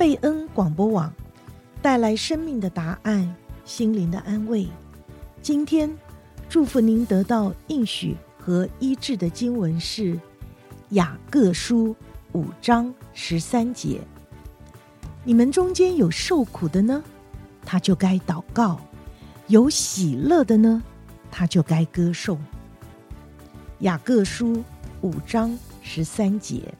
贝恩广播网，带来生命的答案，心灵的安慰。今天祝福您得到应许和医治的经文是雅各书五章十三节。你们中间有受苦的呢，他就该祷告；有喜乐的呢，他就该歌颂。雅各书五章十三节。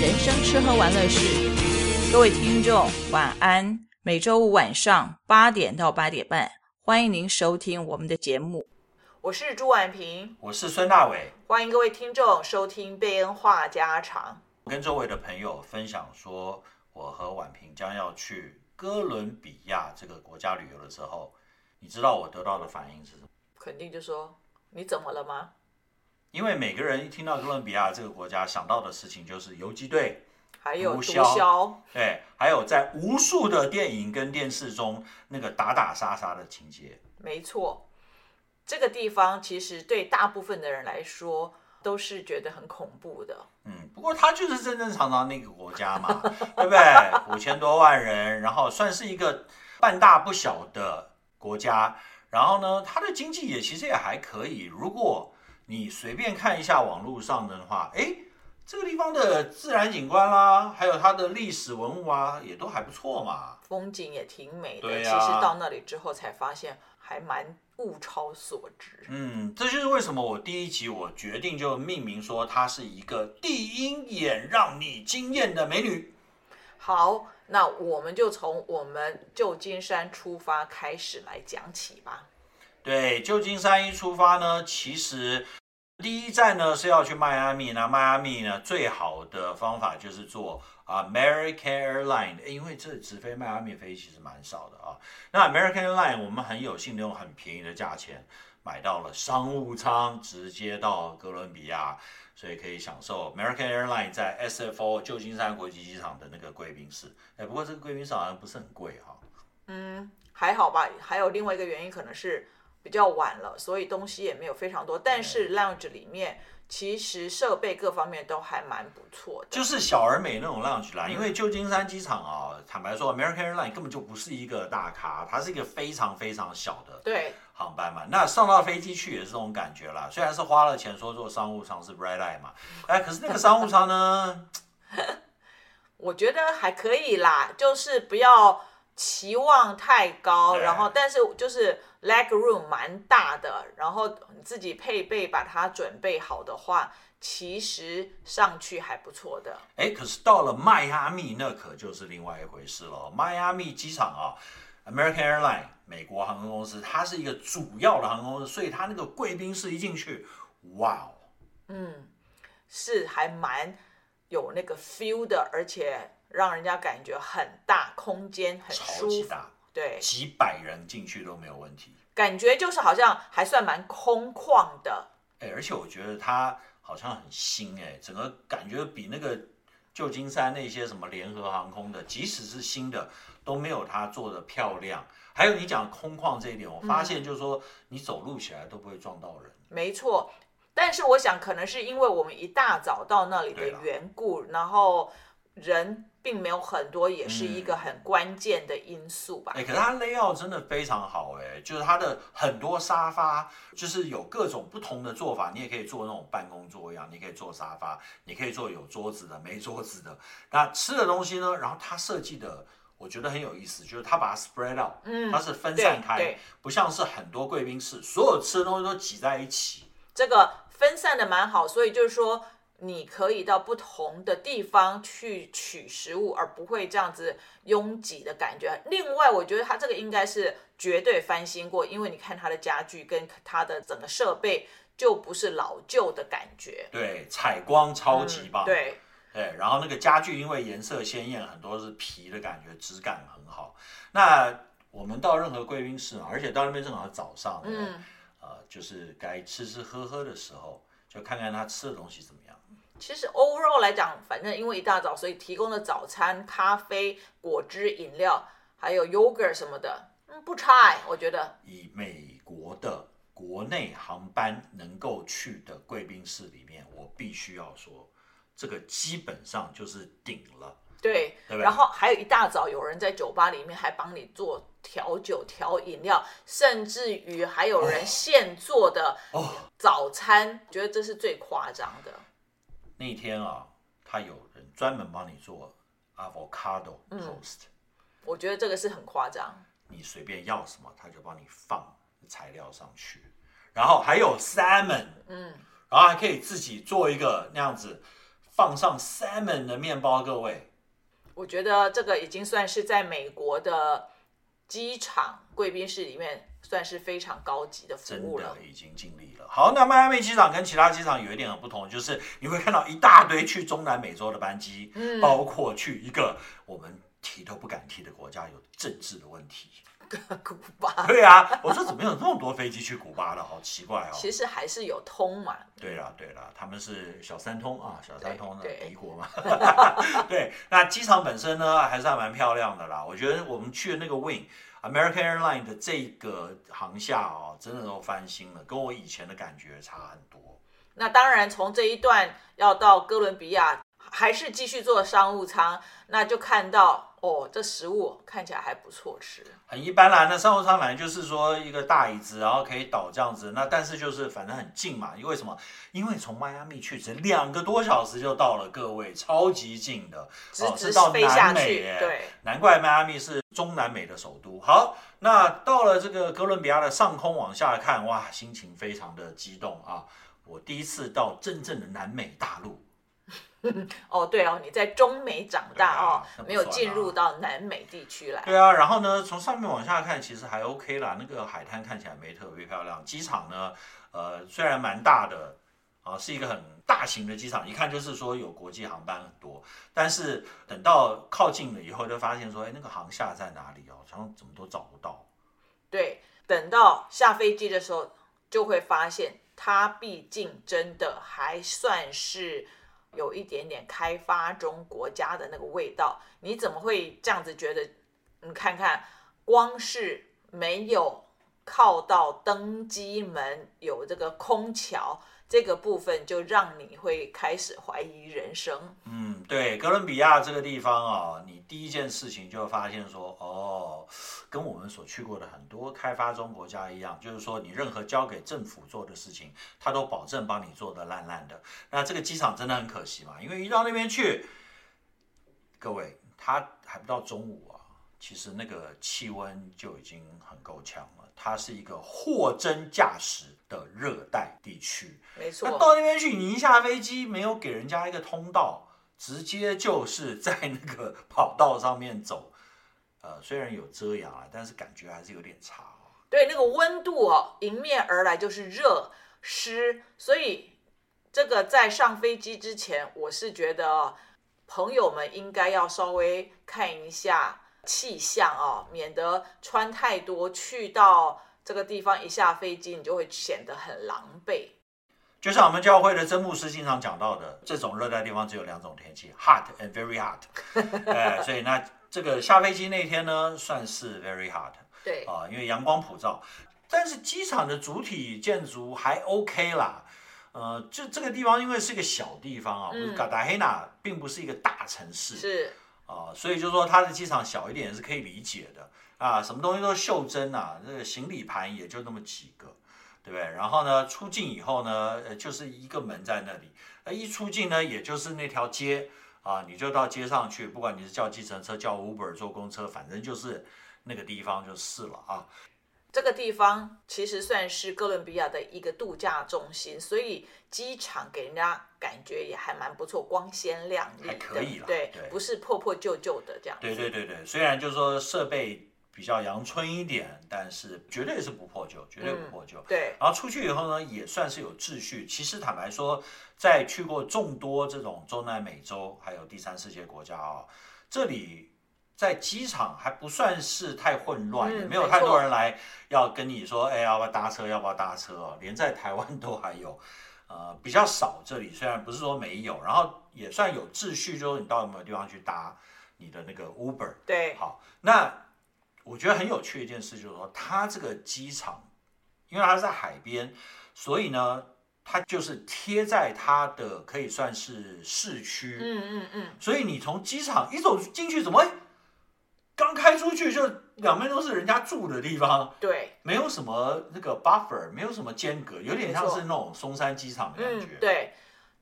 人生吃喝玩乐事。各位听众，晚安。每周五晚上八点到八点半。欢迎您收听我们的节目，我是朱婉萍，我是孙大伟，欢迎各位听众收听贝恩话家常。我跟周围的朋友分享说，我和婉萍将要去哥伦比亚这个国家旅游的时候，你知道我得到的反应是什么？肯定就说你怎么了吗？因为每个人一听到哥伦比亚这个国家，想到的事情就是游击队。还有毒枭，对，还有在无数的电影跟电视中那个打打杀杀的情节。没错，这个地方其实对大部分的人来说都是觉得很恐怖的。嗯，不过它就是正正常常那个国家嘛，对不对？五千多万人，然后算是一个半大不小的国家。然后呢，它的经济也其实也还可以。如果你随便看一下网络上的话，哎。这个地方的自然景观啦，还有它的历史文物啊，也都还不错嘛。风景也挺美的。对啊。其实到那里之后才发现，还蛮物超所值。嗯，这就是为什么我第一集我决定就命名说它是一个第一眼让你惊艳的美女。好，那我们就从我们旧金山出发开始来讲起吧。对，旧金山一出发呢，其实。第一站呢是要去迈阿密，那迈阿密呢最好的方法就是坐 American Airline，因为这直飞迈阿密飞其实蛮少的啊。那 American Airline 我们很有幸用很便宜的价钱买到了商务舱，直接到哥伦比亚，所以可以享受 American Airline 在 SFO 旧金山国际机场的那个贵宾室。哎，不过这个贵宾室好像不是很贵哈。嗯，还好吧。还有另外一个原因可能是。比较晚了，所以东西也没有非常多。但是 lounge 里面其实设备各方面都还蛮不错的，就是小而美那种 lounge 啦。因为旧金山机场啊，坦白说，American Airlines 根本就不是一个大咖，它是一个非常非常小的对航班嘛。那上到飞机去也是这种感觉啦。虽然是花了钱说做商务舱是 red eye 嘛，哎，可是那个商务舱呢，我觉得还可以啦，就是不要期望太高，然后但是就是。leg room 蛮大的，然后你自己配备把它准备好的话，其实上去还不错的。哎，可是到了迈阿密那可就是另外一回事了。迈阿密机场啊，American Airlines 美国航空公司，它是一个主要的航空公司，所以它那个贵宾室一进去，哇哦，嗯，是还蛮有那个 feel 的，而且让人家感觉很大，空间很舒服。对，几百人进去都没有问题，感觉就是好像还算蛮空旷的。哎，而且我觉得它好像很新哎，整个感觉比那个旧金山那些什么联合航空的，即使是新的，都没有它做的漂亮。还有你讲空旷这一点，我发现就是说你走路起来都不会撞到人。嗯，没错，但是我想可能是因为我们一大早到那里的缘故，然后人。并没有很多，也是一个很关键的因素吧。哎、嗯，可是它 layout 真的非常好，哎，就是它的很多沙发，就是有各种不同的做法。你也可以做那种办公桌一样，你可以坐沙发，你可以坐有桌子的、没桌子的。那吃的东西呢？然后它设计的，我觉得很有意思，就是它把它 spread out，嗯，它是分散开，不像是很多贵宾室，所有吃的东西都挤在一起。这个分散的蛮好，所以就是说。你可以到不同的地方去取食物，而不会这样子拥挤的感觉。另外，我觉得它这个应该是绝对翻新过，因为你看它的家具跟它的整个设备就不是老旧的感觉。对，采光超级棒。嗯、对，对，然后那个家具因为颜色鲜艳，很多是皮的感觉，质感很好。那我们到任何贵宾室嘛，而且到那边正好早上，嗯，呃，就是该吃吃喝喝的时候，就看看他吃的东西怎么样。其实 overall 来讲，反正因为一大早，所以提供的早餐、咖啡、果汁、饮料，还有 yogurt 什么的，不差哎，我觉得以美国的国内航班能够去的贵宾室里面，我必须要说，这个基本上就是顶了。对，对，然后还有一大早有人在酒吧里面还帮你做调酒、调饮料，甚至于还有人现做的早餐，哦哦、觉得这是最夸张的。那一天啊，他有人专门帮你做 avocado toast，、嗯、我觉得这个是很夸张。你随便要什么，他就帮你放材料上去，然后还有 salmon，嗯，然后还可以自己做一个那样子放上 salmon 的面包，各位。我觉得这个已经算是在美国的机场贵宾室里面算是非常高级的服务了。真的已经尽力了。好，那迈阿密机场跟其他机场有一点很不同，就是你会看到一大堆去中南美洲的班机，嗯，包括去一个我们提都不敢提的国家，有政治的问题。古巴，对啊，我说怎么有那么多飞机去古巴的，好奇怪哦。其实还是有通嘛。对了对了，他们是小三通啊，小三通的敌国嘛。对，那机场本身呢，还是还蛮漂亮的啦。我觉得我们去的那个 Wing American Airlines 的这个航厦哦，真的都翻新了，跟我以前的感觉差很多。那当然，从这一段要到哥伦比亚。还是继续坐商务舱，那就看到哦，这食物看起来还不错吃，很一般啦。那商务舱反正就是说一个大椅子，然后可以倒这样子。那但是就是反正很近嘛，因为什么？因为从迈阿密去只两个多小时就到了，各位超级近的，直直飞下去。哦、对，难怪迈阿密是中南美的首都。好，那到了这个哥伦比亚的上空往下看，哇，心情非常的激动啊！我第一次到真正的南美大陆。哦，对哦，你在中美长大哦，啊、没有进入到南美地区来。对啊，然后呢，从上面往下看，其实还 OK 啦。那个海滩看起来没特别漂亮。机场呢，呃，虽然蛮大的啊，是一个很大型的机场，一看就是说有国际航班很多。但是等到靠近了以后，就发现说，哎，那个航厦在哪里哦？好像怎么都找不到。对，等到下飞机的时候，就会发现它毕竟真的还算是。有一点点开发中国家的那个味道，你怎么会这样子觉得？你看看，光是没有靠到登机门有这个空桥这个部分，就让你会开始怀疑人生。嗯，对，哥伦比亚这个地方啊，你第一件事情就发现说，哦。跟我们所去过的很多开发中国家一样，就是说你任何交给政府做的事情，他都保证帮你做的烂烂的。那这个机场真的很可惜嘛，因为一到那边去，各位，他还不到中午啊，其实那个气温就已经很够呛了。它是一个货真价实的热带地区，没错。那到那边去，你一下飞机没有给人家一个通道，直接就是在那个跑道上面走。呃，虽然有遮阳啊，但是感觉还是有点差哦。对，那个温度哦，迎面而来就是热湿，所以这个在上飞机之前，我是觉得朋友们应该要稍微看一下气象哦，免得穿太多，去到这个地方一下飞机，你就会显得很狼狈。就像我们教会的曾牧师经常讲到的，这种热带地方只有两种天气：hot and very hot。哎，所以那。这个下飞机那天呢，算是 very hot，对啊，因为阳光普照，但是机场的主体建筑还 OK 啦，呃，就这个地方因为是一个小地方啊，嗯、卡达黑纳并不是一个大城市，是啊，所以就说它的机场小一点也是可以理解的啊，什么东西都袖珍啊，这个行李盘也就那么几个，对不对？然后呢，出境以后呢，呃，就是一个门在那里，呃，一出境呢，也就是那条街。啊，你就到街上去，不管你是叫计程车、叫 Uber、坐公车，反正就是那个地方就是了啊。这个地方其实算是哥伦比亚的一个度假中心，所以机场给人家感觉也还蛮不错，光鲜亮丽，还可以了，对，对，不是破破旧旧的这样。对对对对，虽然就是说设备。比较阳春一点，但是绝对是不破旧，绝对不破旧。嗯、对，然后出去以后呢，也算是有秩序。其实坦白说，在去过众多这种中南美洲还有第三世界国家啊、哦，这里在机场还不算是太混乱，嗯、也没有太多人来要跟你说，哎，要不要搭车？要不要搭车？哦，连在台湾都还有，呃，比较少。这里虽然不是说没有，然后也算有秩序，就是你到有没有地方去搭你的那个 Uber。对，好，那。我觉得很有趣的一件事就是说，它这个机场，因为它是在海边，所以呢，它就是贴在它的可以算是市区。嗯嗯嗯。所以你从机场一走进去，怎么？刚开出去就两边都是人家住的地方，对，没有什么那个 buffer，没有什么间隔，有点像是那种松山机场的感觉。嗯，对，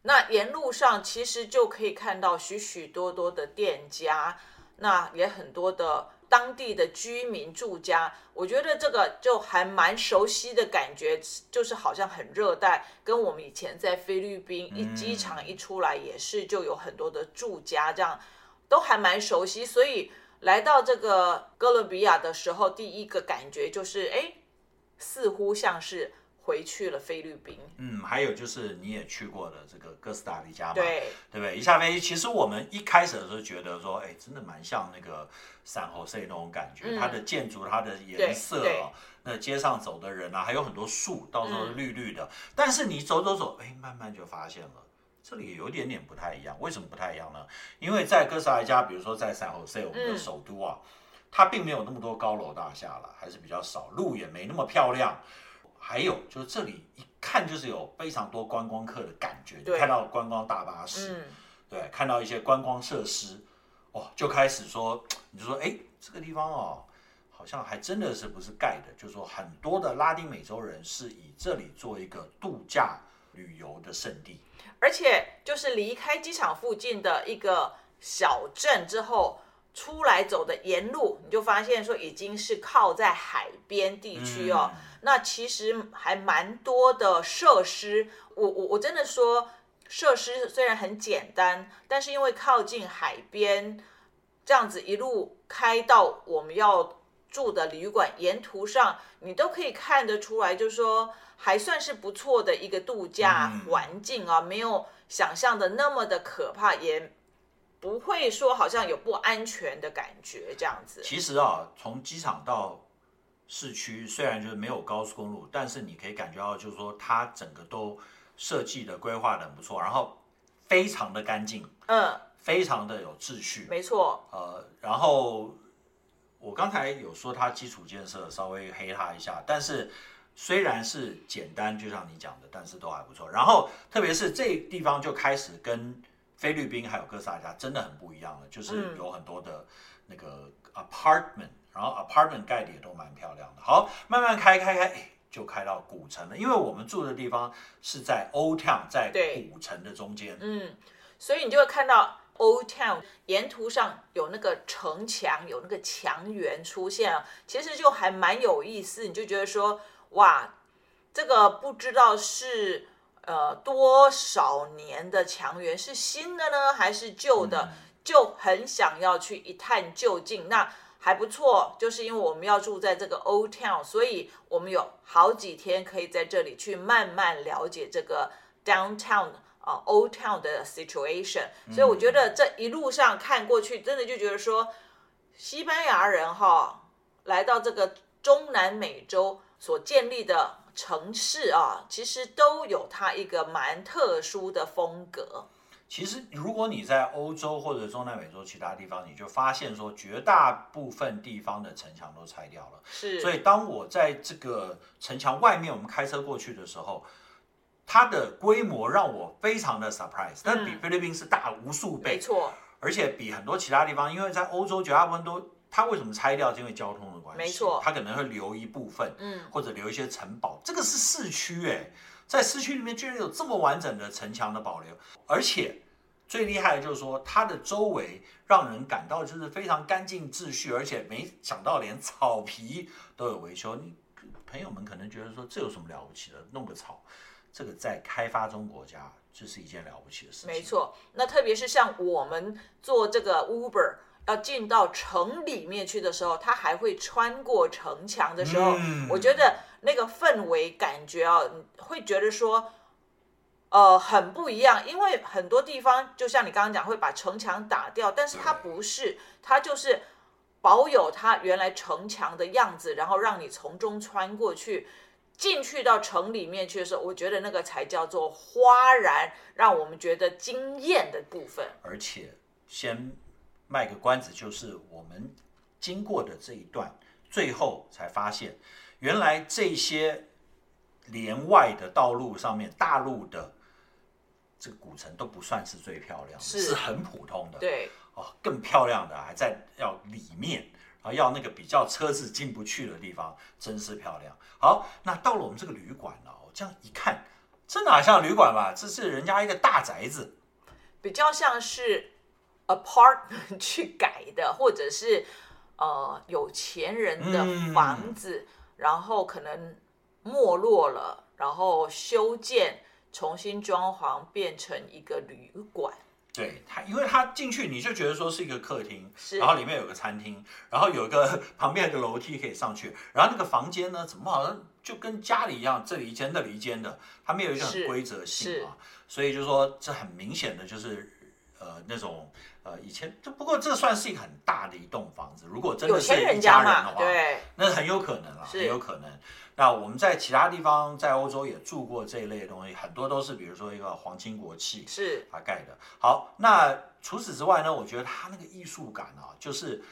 那沿路上其实就可以看到许许多多的店家，那也很多的当地的居民住家。我觉得这个就还蛮熟悉的感觉，就是好像很热带，跟我们以前在菲律宾一机场一出来也是就有很多的住家，这样都还蛮熟悉，所以。来到这个哥伦比亚的时候，第一个感觉就是，哎，似乎像是回去了菲律宾。嗯，还有就是你也去过的这个哥斯达黎加嘛，对，对不对？一下飞机，其实我们一开始的时候觉得说，哎，真的蛮像那个 San Jose 那种感觉，嗯、它的建筑、它的颜色啊，那街上走的人啊，还有很多树，到时候绿绿的。嗯、但是你走走走，哎，慢慢就发现了。这里有一点点不太一样，为什么不太一样呢？因为在哥斯达黎加，比如说在 San Jose 我们的首都啊，嗯、它并没有那么多高楼大厦了，还是比较少，路也没那么漂亮。还有就是这里一看就是有非常多观光客的感觉，对看到观光大巴士，嗯、对，看到一些观光设施，哦，就开始说，你就说，哎，这个地方哦，好像还真的是不是盖的，就是说很多的拉丁美洲人是以这里做一个度假旅游的圣地。而且就是离开机场附近的一个小镇之后，出来走的沿路，你就发现说已经是靠在海边地区哦。嗯、那其实还蛮多的设施，我我我真的说，设施虽然很简单，但是因为靠近海边，这样子一路开到我们要住的旅馆，沿途上你都可以看得出来，就是说。还算是不错的一个度假环境啊，没有想象的那么的可怕，也不会说好像有不安全的感觉这样子。其实啊，从机场到市区虽然就是没有高速公路，但是你可以感觉到就是说它整个都设计的规划的很不错，然后非常的干净，嗯，非常的有秩序，没错。呃，然后我刚才有说它基础建设稍微黑它一下，但是。虽然是简单，就像你讲的，但是都还不错。然后，特别是这地方就开始跟菲律宾还有哥斯达黎加真的很不一样了，就是有很多的那个 apartment，然后 apartment 盖的也都蛮漂亮的。好，慢慢开开开，就开到古城了。因为我们住的地方是在 Old Town，在古城的中间。嗯，所以你就会看到 Old Town 沿途上有那个城墙，有那个墙垣出现，其实就还蛮有意思。你就觉得说。哇，这个不知道是呃多少年的墙垣，是新的呢还是旧的？嗯、就很想要去一探究竟。那还不错，就是因为我们要住在这个 Old Town，所以我们有好几天可以在这里去慢慢了解这个 Downtown 啊、呃、Old Town 的 situation。所以我觉得这一路上看过去，真的就觉得说，西班牙人哈来到这个中南美洲。所建立的城市啊，其实都有它一个蛮特殊的风格。其实，如果你在欧洲或者中南美洲其他地方，你就发现说，绝大部分地方的城墙都拆掉了。是。所以，当我在这个城墙外面，我们开车过去的时候，它的规模让我非常的 surprise。但比菲律宾是大无数倍。没错。而且比很多其他地方，因为在欧洲绝大部分都。它为什么拆掉？是因为交通的关系。没错，它可能会留一部分，嗯，或者留一些城堡。这个是市区哎，在市区里面居然有这么完整的城墙的保留，而且最厉害的就是说，它的周围让人感到就是非常干净秩序，而且没想到连草皮都有维修。你朋友们可能觉得说，这有什么了不起的？弄个草，这个在开发中国家这是一件了不起的事情。没错，那特别是像我们做这个 Uber。要进到城里面去的时候，它还会穿过城墙的时候，嗯、我觉得那个氛围感觉啊，会觉得说，呃，很不一样。因为很多地方，就像你刚刚讲，会把城墙打掉，但是它不是，它就是保有它原来城墙的样子，然后让你从中穿过去，进去到城里面去的时候，我觉得那个才叫做哗然，让我们觉得惊艳的部分。而且先。卖个关子，就是我们经过的这一段最后才发现，原来这些连外的道路上面，大陆的这个古城都不算是最漂亮的，是，是很普通的。对，哦，更漂亮的还在要里面，啊，要那个比较车子进不去的地方，真是漂亮。好，那到了我们这个旅馆呢，我这样一看，这哪像旅馆吧？这是人家一个大宅子，比较像是 apartment 去改的，或者是呃有钱人的房子，嗯、然后可能没落了，然后修建。重新装潢变成一个旅馆，对它，因为它进去你就觉得说是一个客厅，是，然后里面有个餐厅，然后有一个 旁边有个楼梯可以上去，然后那个房间呢，怎么好像就跟家里一样，这里一间那里一间的，它没有一个很规则性啊，所以就说这很明显的就是呃那种呃以前，这不过这算是一个很大的一栋房子，如果真的是一家人的话，对，那很有可能啊，很有可能。那我们在其他地方，在欧洲也住过这一类的东西，很多都是比如说一个皇亲国戚是他盖的。好，那除此之外呢，我觉得他那个艺术感啊，就是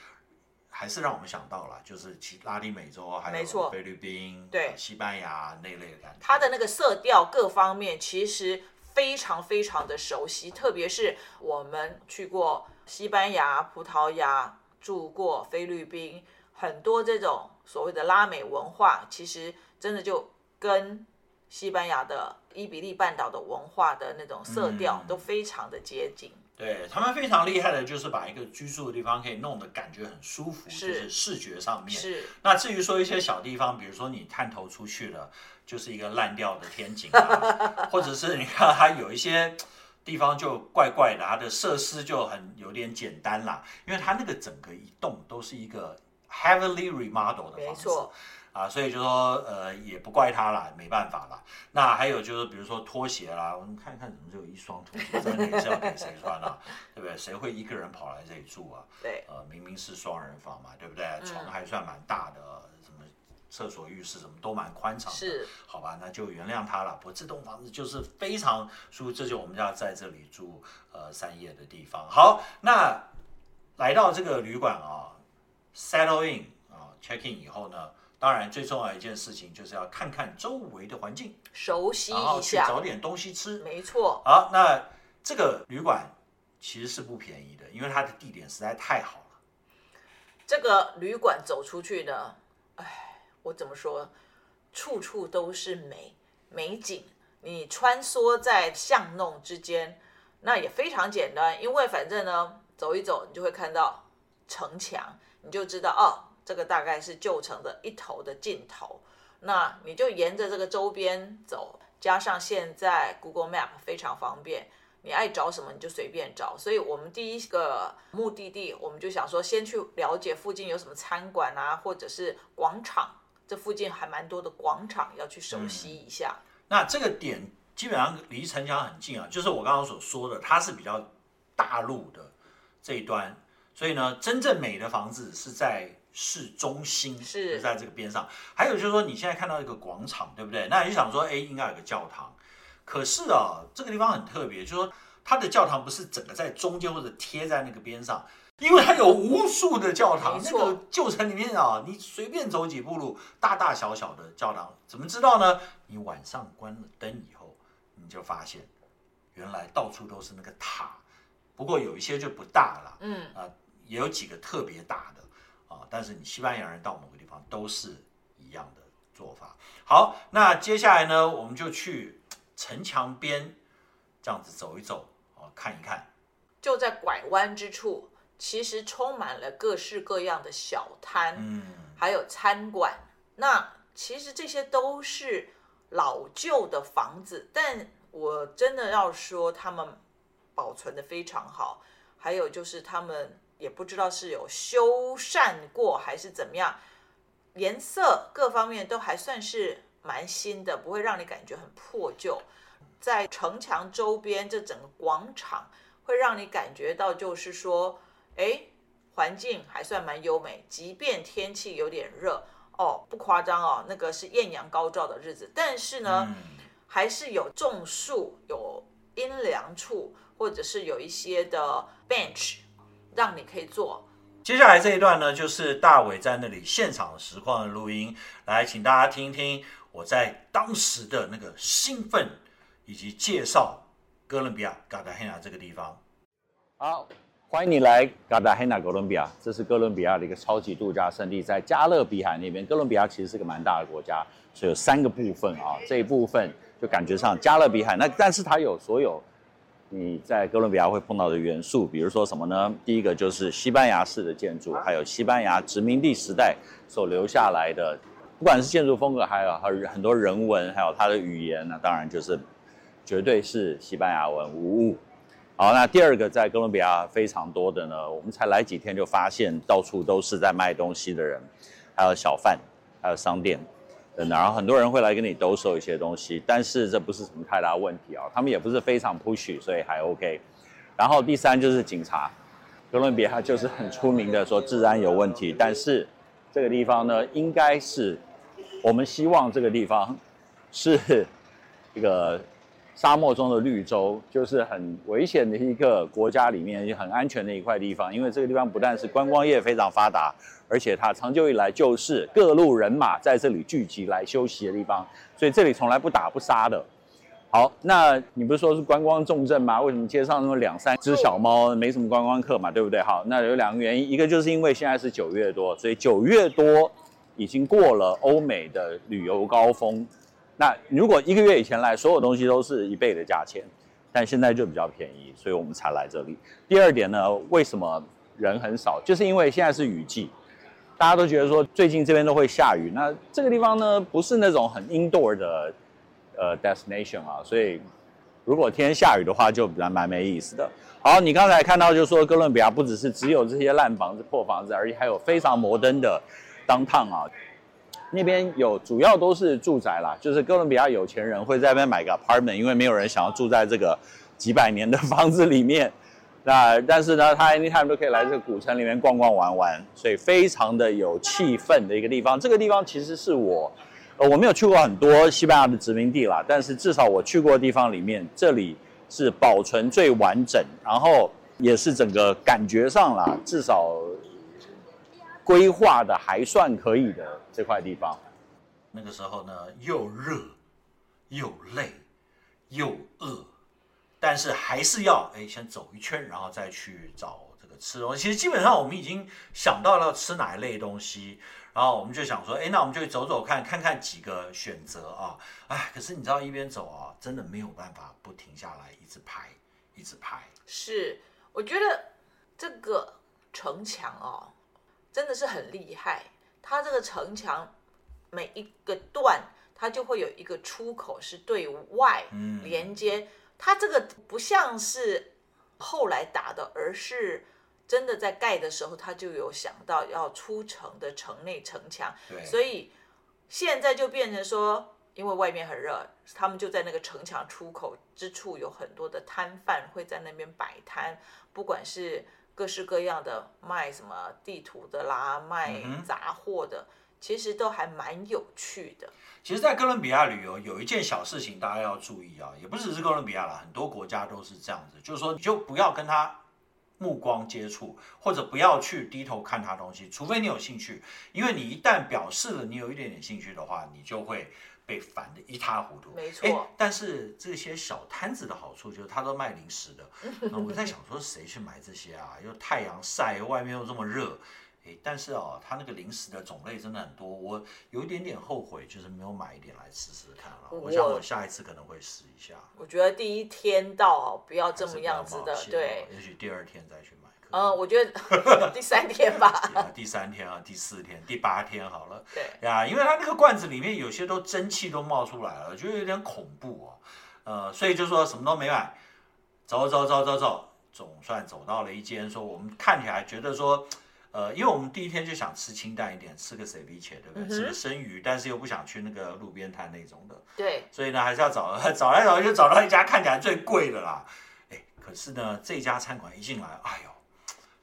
还是让我们想到了，就是其拉丁美洲还有菲律宾、对西班牙那类的感觉。它的那个色调各方面其实非常非常的熟悉，特别是我们去过西班牙、葡萄牙，住过菲律宾。很多这种所谓的拉美文化，其实真的就跟西班牙的伊比利半岛的文化的那种色调都非常的接近。嗯、对他们非常厉害的，就是把一个居住的地方可以弄得感觉很舒服，是就是视觉上面。是。那至于说一些小地方，比如说你探头出去了，就是一个烂掉的天井啊，或者是你看它有一些地方就怪怪的，它的设施就很有点简单啦，因为它那个整个一栋都是一个。Heavily remodeled 的房子，啊，所以就说，呃，也不怪他啦，没办法啦。那还有就是，比如说拖鞋啦，我们看看怎么只有一双拖鞋，这里是要给谁穿啊？对不对？谁会一个人跑来这里住啊？对，呃，明明是双人房嘛，对不对？床还算蛮大的，什么厕所、浴室什么都蛮宽敞的，是，好吧，那就原谅他了。不过这栋房子就是非常舒服，这就我们要在这里住呃三夜的地方。好，那来到这个旅馆啊。Settle in 啊，check in 以后呢，当然最重要一件事情就是要看看周围的环境，熟悉一下，然后去找点东西吃。没错。好，那这个旅馆其实是不便宜的，因为它的地点实在太好了。这个旅馆走出去呢，哎，我怎么说，处处都是美美景。你穿梭在巷弄之间，那也非常简单，因为反正呢，走一走你就会看到城墙。你就知道哦，这个大概是旧城的一头的尽头。那你就沿着这个周边走，加上现在 Google Map 非常方便，你爱找什么你就随便找。所以我们第一个目的地，我们就想说先去了解附近有什么餐馆啊，或者是广场。这附近还蛮多的广场要去熟悉一下。嗯，那这个点基本上离城墙很近啊，就是我刚刚所说的，它是比较大陆的这一端。所以呢，真正美的房子是在市中心，是在这个边上。还有就是说，你现在看到一个广场，对不对？那你就想说，哎，应该有个教堂。可是啊，这个地方很特别，就是说它的教堂不是整个在中间或者贴在那个边上，因为它有无数的教堂。那个旧城里面啊，你随便走几步路，大大小小的教堂，怎么知道呢？你晚上关了灯以后，你就发现原来到处都是那个塔，不过有一些就不大了，嗯啊。也有几个特别大的啊，但是你西班牙人到某个地方都是一样的做法。好，那接下来呢，我们就去城墙边这样子走一走啊，看一看。就在拐弯之处，其实充满了各式各样的小摊，嗯，还有餐馆。那其实这些都是老旧的房子，但我真的要说，他们保存的非常好。还有就是他们。也不知道是有修缮过还是怎么样，颜色各方面都还算是蛮新的，不会让你感觉很破旧。在城墙周边这整个广场，会让你感觉到就是说，哎，环境还算蛮优美，即便天气有点热哦，不夸张哦，那个是艳阳高照的日子，但是呢，嗯、还是有种树，有阴凉处，或者是有一些的 bench。让你可以做，接下来这一段呢，就是大伟在那里现场实况的录音，来，请大家听一听我在当时的那个兴奋，以及介绍哥伦比亚嘎达黑纳这个地方。好，欢迎你来嘎达黑纳哥伦比亚，这是哥伦比亚的一个超级度假胜地，在加勒比海那边。哥伦比亚其实是个蛮大的国家，所以有三个部分啊，这一部分就感觉上加勒比海，那但是它有所有。你在哥伦比亚会碰到的元素，比如说什么呢？第一个就是西班牙式的建筑，还有西班牙殖民地时代所留下来的，不管是建筑风格，还有还有很多人文，还有它的语言，那当然就是绝对是西班牙文无误。好，那第二个在哥伦比亚非常多的呢，我们才来几天就发现到处都是在卖东西的人，还有小贩，还有商店。然后很多人会来跟你兜售一些东西，但是这不是什么太大问题啊，他们也不是非常 push，所以还 OK。然后第三就是警察，哥伦比亚就是很出名的说治安有问题，但是这个地方呢，应该是我们希望这个地方是 一个沙漠中的绿洲，就是很危险的一个国家里面也很安全的一块地方，因为这个地方不但是观光业非常发达。而且它长久以来就是各路人马在这里聚集来休息的地方，所以这里从来不打不杀的。好，那你不是说是观光重镇吗？为什么街上那么两三只小猫，没什么观光客嘛，对不对？好，那有两个原因，一个就是因为现在是九月多，所以九月多已经过了欧美的旅游高峰。那如果一个月以前来，所有东西都是一倍的价钱，但现在就比较便宜，所以我们才来这里。第二点呢，为什么人很少？就是因为现在是雨季。大家都觉得说最近这边都会下雨，那这个地方呢，不是那种很 indoor 的呃 destination 啊，所以如果天下雨的话就蛮蛮没意思的。好，你刚才看到就是说哥伦比亚不只是只有这些烂房子、破房子，而且还有非常摩登的 downtown 啊，那边有主要都是住宅啦，就是哥伦比亚有钱人会在那边买个 apartment，因为没有人想要住在这个几百年的房子里面。那但是呢，他 anytime 都可以来这个古城里面逛逛玩玩，所以非常的有气氛的一个地方。这个地方其实是我，呃，我没有去过很多西班牙的殖民地啦，但是至少我去过的地方里面，这里是保存最完整，然后也是整个感觉上啦，至少规划的还算可以的这块地方。那个时候呢，又热又累又饿。但是还是要哎，先走一圈，然后再去找这个吃东西。其实基本上我们已经想到了要吃哪一类东西，然后我们就想说，哎，那我们就走走看，看看几个选择啊。哎，可是你知道一边走啊，真的没有办法不停下来，一直拍，一直拍。是，我觉得这个城墙哦，真的是很厉害。它这个城墙每一个段，它就会有一个出口是对外连接。嗯它这个不像是后来打的，而是真的在盖的时候，他就有想到要出城的城内城墙。所以现在就变成说，因为外面很热，他们就在那个城墙出口之处有很多的摊贩会在那边摆摊，不管是各式各样的卖什么地图的啦，卖杂货的。嗯其实都还蛮有趣的。其实，在哥伦比亚旅游有一件小事情大家要注意啊，也不只是哥伦比亚啦，很多国家都是这样子，就是说你就不要跟他目光接触，或者不要去低头看他东西，除非你有兴趣。因为你一旦表示了你有一点点兴趣的话，你就会被烦得一塌糊涂。没错。但是这些小摊子的好处就是他都卖零食的。那我在想说，谁去买这些啊？又太阳晒，外面又这么热。哎，但是哦，它那个零食的种类真的很多，我有一点点后悔，就是没有买一点来试试看了。我想我下一次可能会试一下。我觉得第一天到不要这么样子的，对。也许第二天再去买。嗯，我觉得 第三天吧。第三天啊，第四天、第八天好了。对呀，因为它那个罐子里面有些都蒸汽都冒出来了，觉得有点恐怖哦。呃，所以就说什么都没买，走走走走走，总算走到了一间说我们看起来觉得说。呃，因为我们第一天就想吃清淡一点，吃个 ceviche，对不对？嗯、吃个生鱼，但是又不想去那个路边摊那种的。对。所以呢，还是要找 找来找去，就找到一家看起来最贵的啦。哎，可是呢，这家餐馆一进来，哎呦，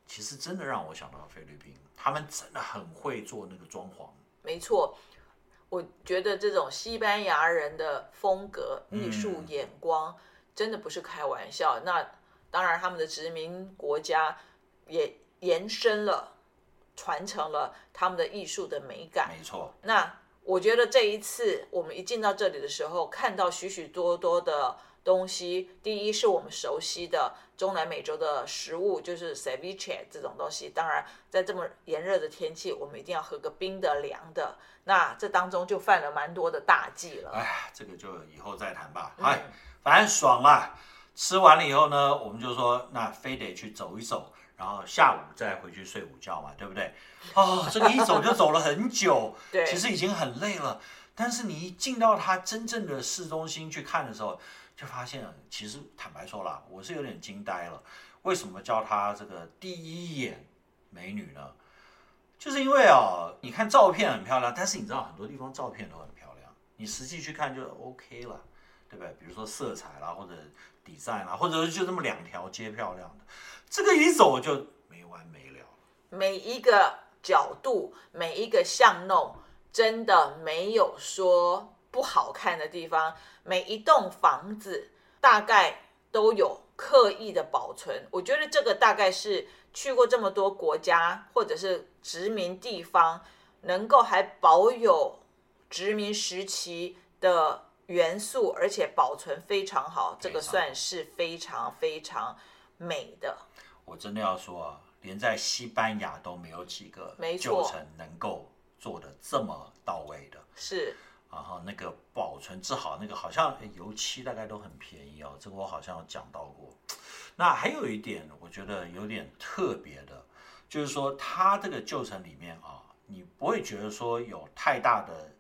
其实真的让我想到菲律宾，他们真的很会做那个装潢。没错，我觉得这种西班牙人的风格、艺术眼光，嗯、真的不是开玩笑。那当然，他们的殖民国家也延伸了。传承了他们的艺术的美感。没错。那我觉得这一次我们一进到这里的时候，看到许许多多的东西。第一是我们熟悉的中南美洲的食物，就是 ceviche 这种东西。当然，在这么炎热的天气，我们一定要喝个冰的凉的。那这当中就犯了蛮多的大忌了。哎呀，这个就以后再谈吧。哎、嗯，反正爽了。吃完了以后呢，我们就说那非得去走一走。然后下午再回去睡午觉嘛，对不对？哦，这个一走就走了很久，对，其实已经很累了。但是你一进到它真正的市中心去看的时候，就发现，其实坦白说啦，我是有点惊呆了。为什么叫它这个第一眼美女呢？就是因为啊，你看照片很漂亮，但是你知道很多地方照片都很漂亮，你实际去看就 OK 了，对不对？比如说色彩啦，或者 design 啦，或者就这么两条街漂亮的。这个一走就没完没了，每一个角度，每一个巷弄，真的没有说不好看的地方。每一栋房子大概都有刻意的保存。我觉得这个大概是去过这么多国家或者是殖民地方，能够还保有殖民时期的元素，而且保存非常好，这个算是非常非常美的。我真的要说啊，连在西班牙都没有几个旧城能够做的这么到位的。是，然后那个保存之好，那个好像油漆大概都很便宜哦。这个我好像有讲到过。那还有一点，我觉得有点特别的，就是说它这个旧城里面啊，你不会觉得说有太大的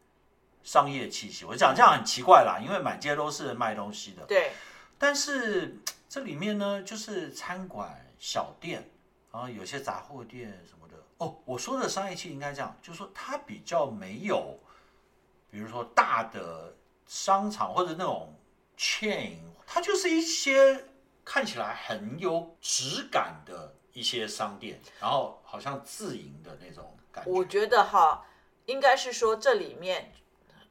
商业气息。我讲这样很奇怪啦，因为满街都是卖东西的。对。但是这里面呢，就是餐馆。小店，然后有些杂货店什么的哦。我说的商业气应该这样，就是说它比较没有，比如说大的商场或者那种 chain，它就是一些看起来很有质感的一些商店，然后好像自营的那种感觉。我觉得哈，应该是说这里面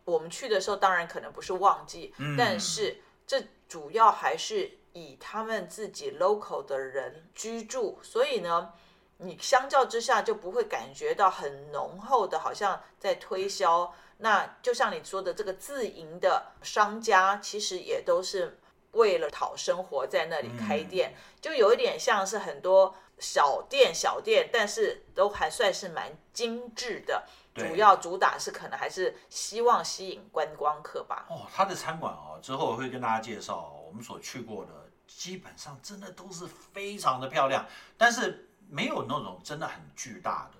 我们去的时候，当然可能不是旺季，嗯，但是这主要还是。以他们自己 local 的人居住，所以呢，你相较之下就不会感觉到很浓厚的，好像在推销。那就像你说的，这个自营的商家其实也都是为了讨生活在那里开店，嗯、就有一点像是很多小店小店，但是都还算是蛮精致的。主要主打是可能还是希望吸引观光客吧。哦，他的餐馆哦，之后我会跟大家介绍我们所去过的。基本上真的都是非常的漂亮，但是没有那种真的很巨大的，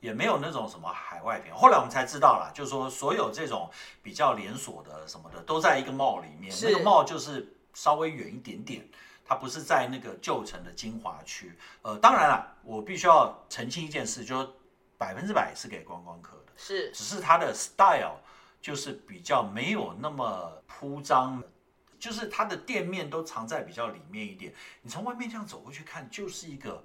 也没有那种什么海外片。后来我们才知道了，就是说所有这种比较连锁的什么的都在一个 mall 里面，那个 mall 就是稍微远一点点，它不是在那个旧城的精华区。呃，当然了，我必须要澄清一件事，就是百分之百是给观光客的，是，只是它的 style 就是比较没有那么铺张。就是它的店面都藏在比较里面一点，你从外面这样走过去看，就是一个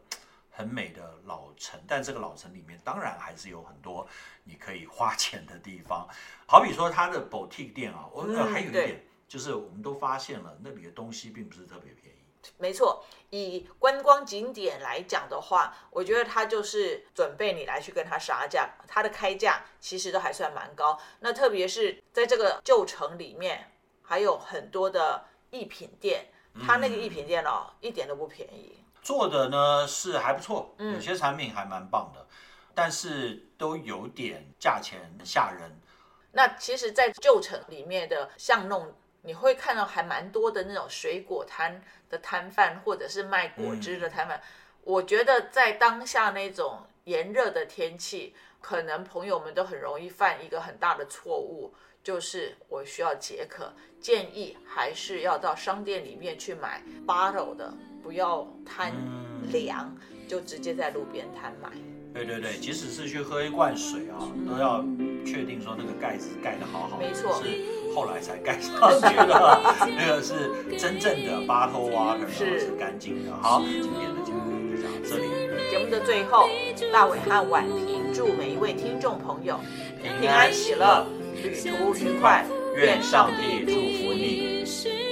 很美的老城。但这个老城里面当然还是有很多你可以花钱的地方，好比说它的 boutique 店啊，我、嗯、还有一点就是我们都发现了那里的东西并不是特别便宜。没错，以观光景点来讲的话，我觉得它就是准备你来去跟它杀价，它的开价其实都还算蛮高。那特别是在这个旧城里面。还有很多的艺品店，他那个艺品店哦，嗯、一点都不便宜。做的呢是还不错，有些产品还蛮棒的，嗯、但是都有点价钱吓人。那其实，在旧城里面的巷弄，你会看到还蛮多的那种水果摊的摊贩，或者是卖果汁的摊贩。嗯、我觉得在当下那种炎热的天气，可能朋友们都很容易犯一个很大的错误。就是我需要解渴，建议还是要到商店里面去买 bottle 的，不要贪凉，嗯、就直接在路边摊买。对对对，即使是去喝一罐水啊，嗯、都要确定说那个盖子盖得好好。没错，是后来才盖上去的，那个是真正的 bottle water，是，是干净的。好，今天的节目就讲到这里。节目的最后，大伟和婉婷祝每一位听众朋友平安喜乐。旅途愉快，愿上帝祝福你。